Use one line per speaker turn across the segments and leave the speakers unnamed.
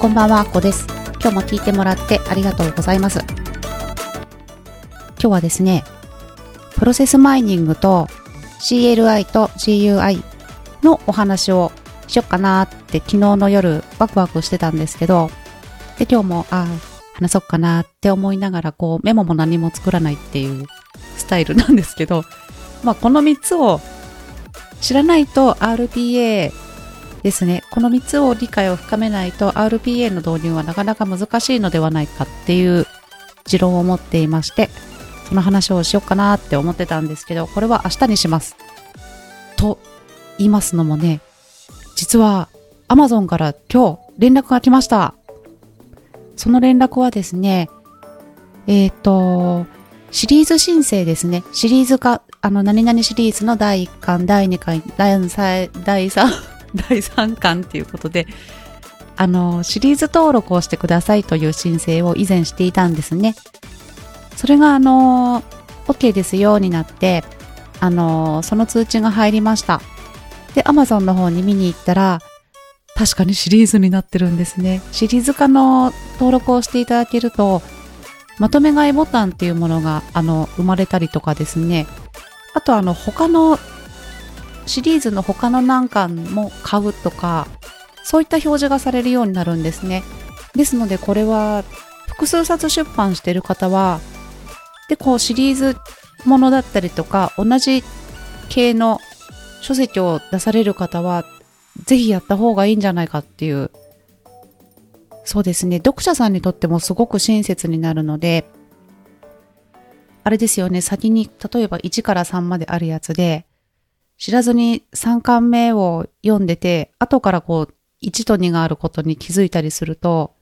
こんばんは、こです。今日も聞いてもらってありがとうございます。今日はですね、プロセスマイニングと CLI と GUI のお話をしよっかなって昨日の夜ワクワクしてたんですけど、で、今日も、あ話そうかなって思いながらこうメモも何も作らないっていうスタイルなんですけど、まあこの3つを知らないと RPA ですね。この3つを理解を深めないと RPA の導入はなかなか難しいのではないかっていう持論を持っていまして、その話をしようかなって思ってたんですけど、これは明日にします。と言いますのもね、実は Amazon から今日連絡が来ました。その連絡はですね、えっ、ー、と、シリーズ申請ですね。シリーズ化、あの、何々シリーズの第1巻、第2巻、第3、第3、第3巻っていうことで、あの、シリーズ登録をしてくださいという申請を以前していたんですね。それが、あの、OK ですよになって、あの、その通知が入りました。で、Amazon の方に見に行ったら、確かにシリーズになってるんですね。シリーズ化の登録をしていただけると、まとめ買いボタンっていうものが、あの、生まれたりとかですね。あと、あの、他の、シリーズの他の何巻も買うとか、そういった表示がされるようになるんですね。ですので、これは、複数冊出版してる方は、で、こう、シリーズものだったりとか、同じ系の書籍を出される方は、ぜひやった方がいいんじゃないかっていう。そうですね。読者さんにとってもすごく親切になるので、あれですよね。先に、例えば1から3まであるやつで、知らずに3巻目を読んでて、後からこう、1と2があることに気づいたりすると、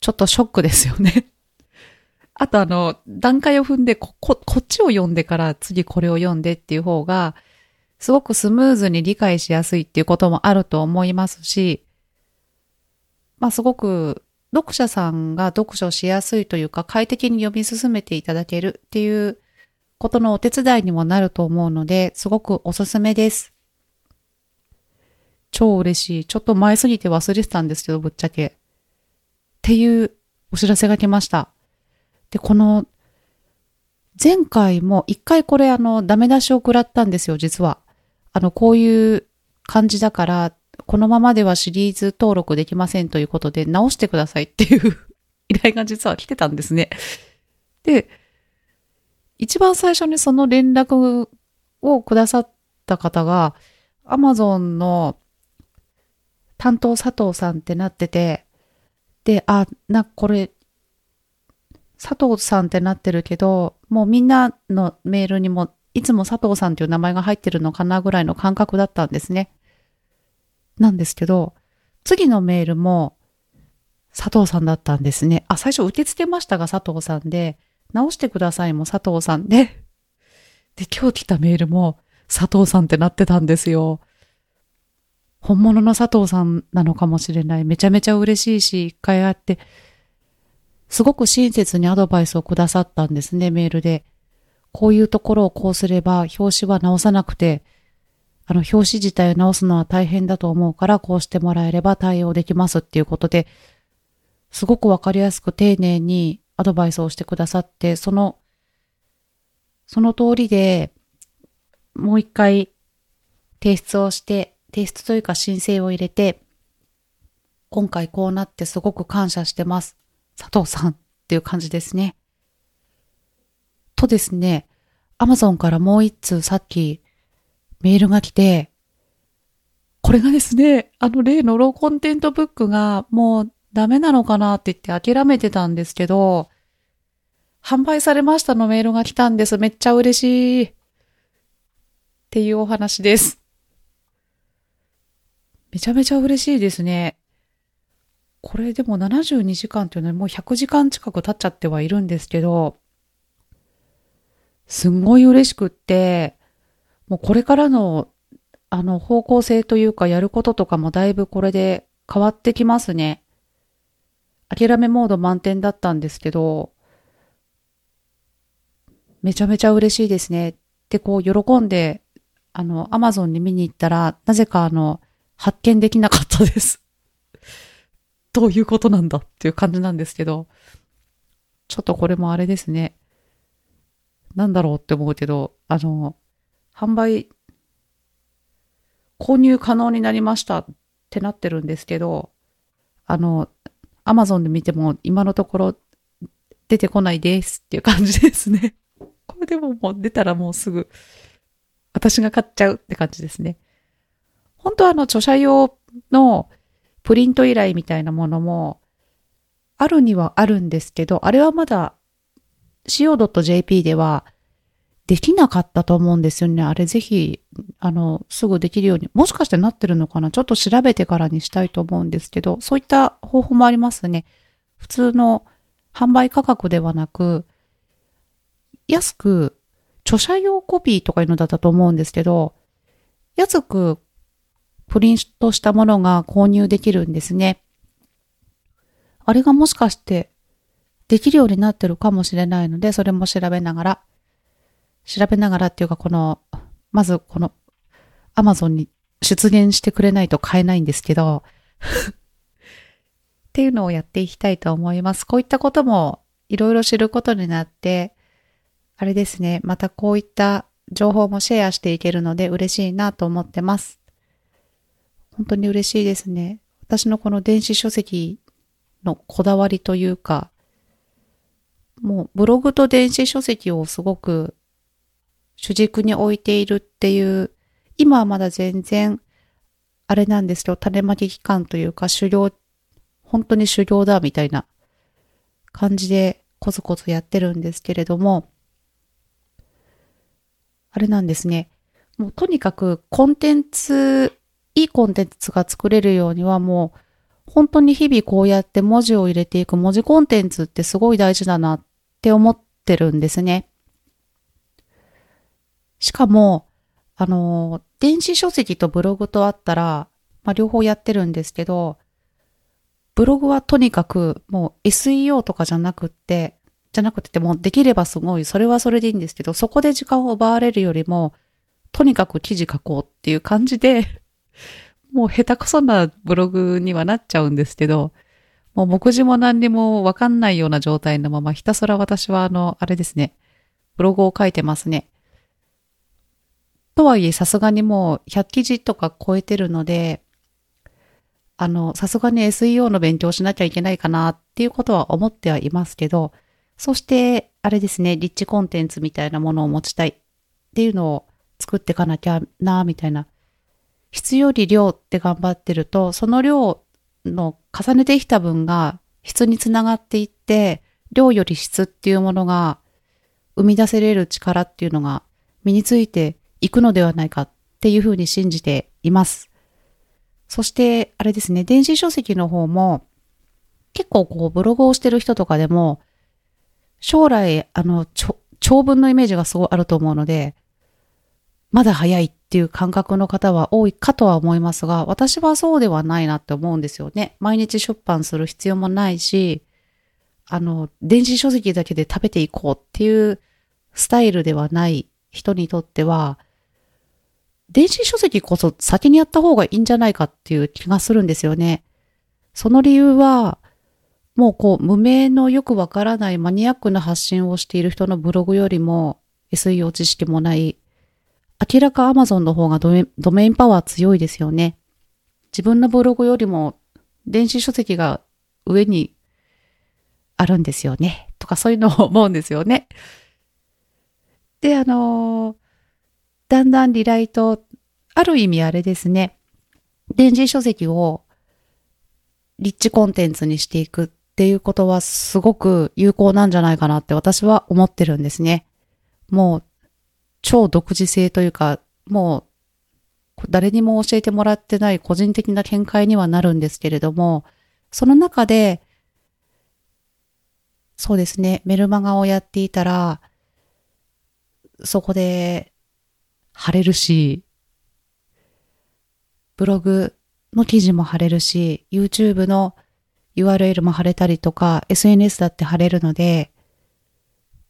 ちょっとショックですよね。あとあの、段階を踏んでこ、こ、こっちを読んでから次これを読んでっていう方が、すごくスムーズに理解しやすいっていうこともあると思いますし、まあすごく読者さんが読書しやすいというか快適に読み進めていただけるっていうことのお手伝いにもなると思うので、すごくおすすめです。超嬉しい。ちょっと前すぎて忘れてたんですけど、ぶっちゃけ。っていうお知らせが来ました。で、この、前回も一回これあの、ダメ出しを食らったんですよ、実は。あの、こういう感じだから、このままではシリーズ登録できませんということで直してくださいっていう 依頼が実は来てたんですね。で、一番最初にその連絡をくださった方が、アマゾンの担当佐藤さんってなってて、で、あ、な、これ、佐藤さんってなってるけど、もうみんなのメールにもいつも佐藤さんという名前が入ってるのかなぐらいの感覚だったんですね。なんですけど、次のメールも佐藤さんだったんですね。あ、最初受け付けましたが佐藤さんで、直してくださいも佐藤さんで、で、今日来たメールも佐藤さんってなってたんですよ。本物の佐藤さんなのかもしれない。めちゃめちゃ嬉しいし、一回会って、すごく親切にアドバイスをくださったんですね、メールで。こういうところをこうすれば、表紙は直さなくて、あの、表紙自体を直すのは大変だと思うから、こうしてもらえれば対応できますっていうことで、すごくわかりやすく丁寧にアドバイスをしてくださって、その、その通りで、もう一回提出をして、提出というか申請を入れて、今回こうなってすごく感謝してます。佐藤さんっていう感じですね。とですね、アマゾンからもう一通さっきメールが来て、これがですね、あの例のローコンテントブックがもうダメなのかなって言って諦めてたんですけど、販売されましたのメールが来たんです。めっちゃ嬉しい。っていうお話です。めちゃめちゃ嬉しいですね。これでも72時間っていうのはもう100時間近く経っちゃってはいるんですけど、すんごい嬉しくって、もうこれからの、あの、方向性というかやることとかもだいぶこれで変わってきますね。諦めモード満点だったんですけど、めちゃめちゃ嬉しいですね。で、こう、喜んで、あの、アマゾンに見に行ったら、なぜかあの、発見できなかったです。どういうことなんだっていう感じなんですけど、ちょっとこれもあれですね。なんだろうって思うけど、あの、販売、購入可能になりましたってなってるんですけど、あの、アマゾンで見ても今のところ出てこないですっていう感じですね。でももう出たらもうすぐ私が買っちゃうって感じですね。本当はあの著者用のプリント依頼みたいなものもあるにはあるんですけど、あれはまだ co.jp ではできなかったと思うんですよね。あれぜひ、あの、すぐできるように、もしかしてなってるのかな？ちょっと調べてからにしたいと思うんですけど、そういった方法もありますね。普通の販売価格ではなく、安く、著者用コピーとかいうのだったと思うんですけど、安くプリントしたものが購入できるんですね。あれがもしかしてできるようになってるかもしれないので、それも調べながら、調べながらっていうか、この、まずこの、アマゾンに出現してくれないと買えないんですけど、っていうのをやっていきたいと思います。こういったこともいろいろ知ることになって、あれですね、またこういった情報もシェアしていけるので嬉しいなと思ってます。本当に嬉しいですね。私のこの電子書籍のこだわりというか、もうブログと電子書籍をすごく主軸に置いているっていう、今はまだ全然、あれなんですけど、種まき期間というか、修行、本当に修行だみたいな感じでコツコツやってるんですけれども、あれなんですね。もうとにかくコンテンツ、いいコンテンツが作れるようにはもう、本当に日々こうやって文字を入れていく文字コンテンツってすごい大事だなって思ってるんですね。しかも、あの、電子書籍とブログとあったら、まあ、両方やってるんですけど、ブログはとにかくもう SEO とかじゃなくって、じゃなくてもできればすごい、それはそれでいいんですけど、そこで時間を奪われるよりも、とにかく記事書こうっていう感じで、もう下手くそなブログにはなっちゃうんですけど、もう目次も何にもわかんないような状態のままひたすら私はあの、あれですね、ブログを書いてますね。とはいえさすがにもう100記事とか超えてるので、あの、さすがに SEO の勉強しなきゃいけないかなっていうことは思ってはいますけど、そして、あれですね、リッチコンテンツみたいなものを持ちたいっていうのを作っていかなきゃな、みたいな。質より量って頑張ってると、その量の重ねてきた分が質につながっていって、量より質っていうものが生み出せれる力っていうのが身についていくのではないかっていうふうに信じています。そして、あれですね、電子書籍の方も、結構こう、ブログをしてる人とかでも、将来、あの、長文のイメージがすごいあると思うので、まだ早いっていう感覚の方は多いかとは思いますが、私はそうではないなって思うんですよね。毎日出版する必要もないし、あの、電子書籍だけで食べていこうっていうスタイルではない人にとっては、電子書籍こそ先にやった方がいいんじゃないかっていう気がするんですよね。その理由は、もうこう、無名のよくわからないマニアックな発信をしている人のブログよりも SEO 知識もない、明らか Amazon の方がドメドメインパワー強いですよね。自分のブログよりも電子書籍が上にあるんですよね。とかそういうのを思うんですよね。で、あのー、だんだんリライト、ある意味あれですね、電子書籍をリッチコンテンツにしていくっていうことはすごく有効なんじゃないかなって私は思ってるんですね。もう超独自性というか、もう誰にも教えてもらってない個人的な見解にはなるんですけれども、その中で、そうですね、メルマガをやっていたら、そこで貼れるし、ブログの記事も貼れるし、YouTube の URL も貼れたりとか、SNS だって貼れるので、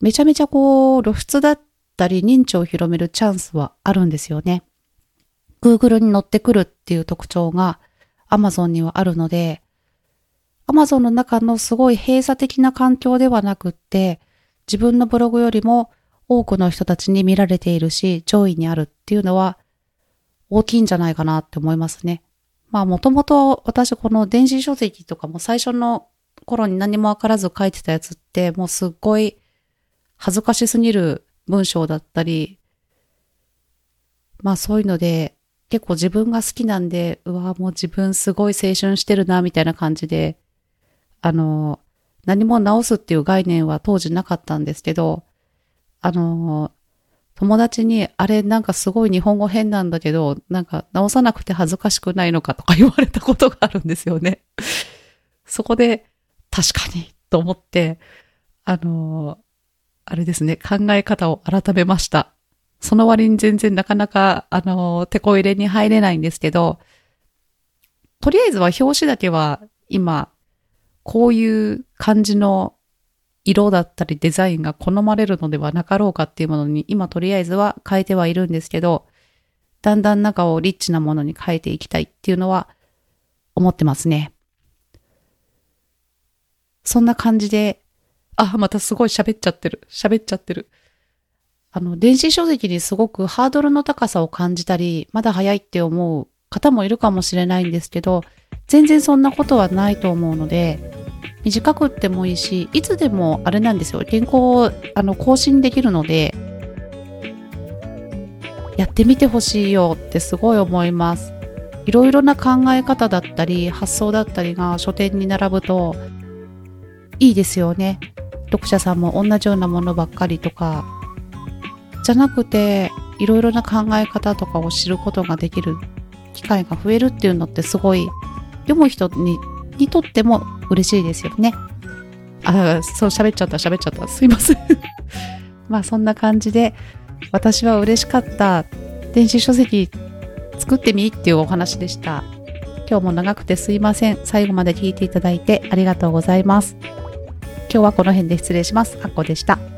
めちゃめちゃこう、露出だったり認知を広めるチャンスはあるんですよね。Google に乗ってくるっていう特徴が Amazon にはあるので、Amazon の中のすごい閉鎖的な環境ではなくって、自分のブログよりも多くの人たちに見られているし、上位にあるっていうのは大きいんじゃないかなって思いますね。まあもともと私この電子書籍とかも最初の頃に何もわからず書いてたやつってもうすっごい恥ずかしすぎる文章だったり、まあそういうので結構自分が好きなんで、うわ、もう自分すごい青春してるな、みたいな感じで、あの、何も直すっていう概念は当時なかったんですけど、あの、友達に、あれなんかすごい日本語変なんだけど、なんか直さなくて恥ずかしくないのかとか言われたことがあるんですよね。そこで、確かに、と思って、あの、あれですね、考え方を改めました。その割に全然なかなか、あの、手こ入れに入れないんですけど、とりあえずは表紙だけは今、こういう感じの色だったりデザインが好まれるのではなかろうかっていうものに今とりあえずは変えてはいるんですけど、だんだん中をリッチなものに変えていきたいっていうのは思ってますね。そんな感じで、あ、またすごい喋っちゃってる。喋っちゃってる。あの、電子書籍にすごくハードルの高さを感じたり、まだ早いって思う方もいるかもしれないんですけど、全然そんなことはないと思うので、短くってもいいし、いつでもあれなんですよ。原稿をあの更新できるので、やってみてほしいよってすごい思います。いろいろな考え方だったり、発想だったりが書店に並ぶといいですよね。読者さんも同じようなものばっかりとか、じゃなくて、いろいろな考え方とかを知ることができる機会が増えるっていうのってすごい、読む人ににとっても嬉しいですよね。あ、そう喋っちゃった喋っちゃった。すいません まあそんな感じで、私は嬉しかった電子書籍作ってみっていうお話でした。今日も長くてすいません。最後まで聞いていただいてありがとうございます。今日はこの辺で失礼します。あっこでした。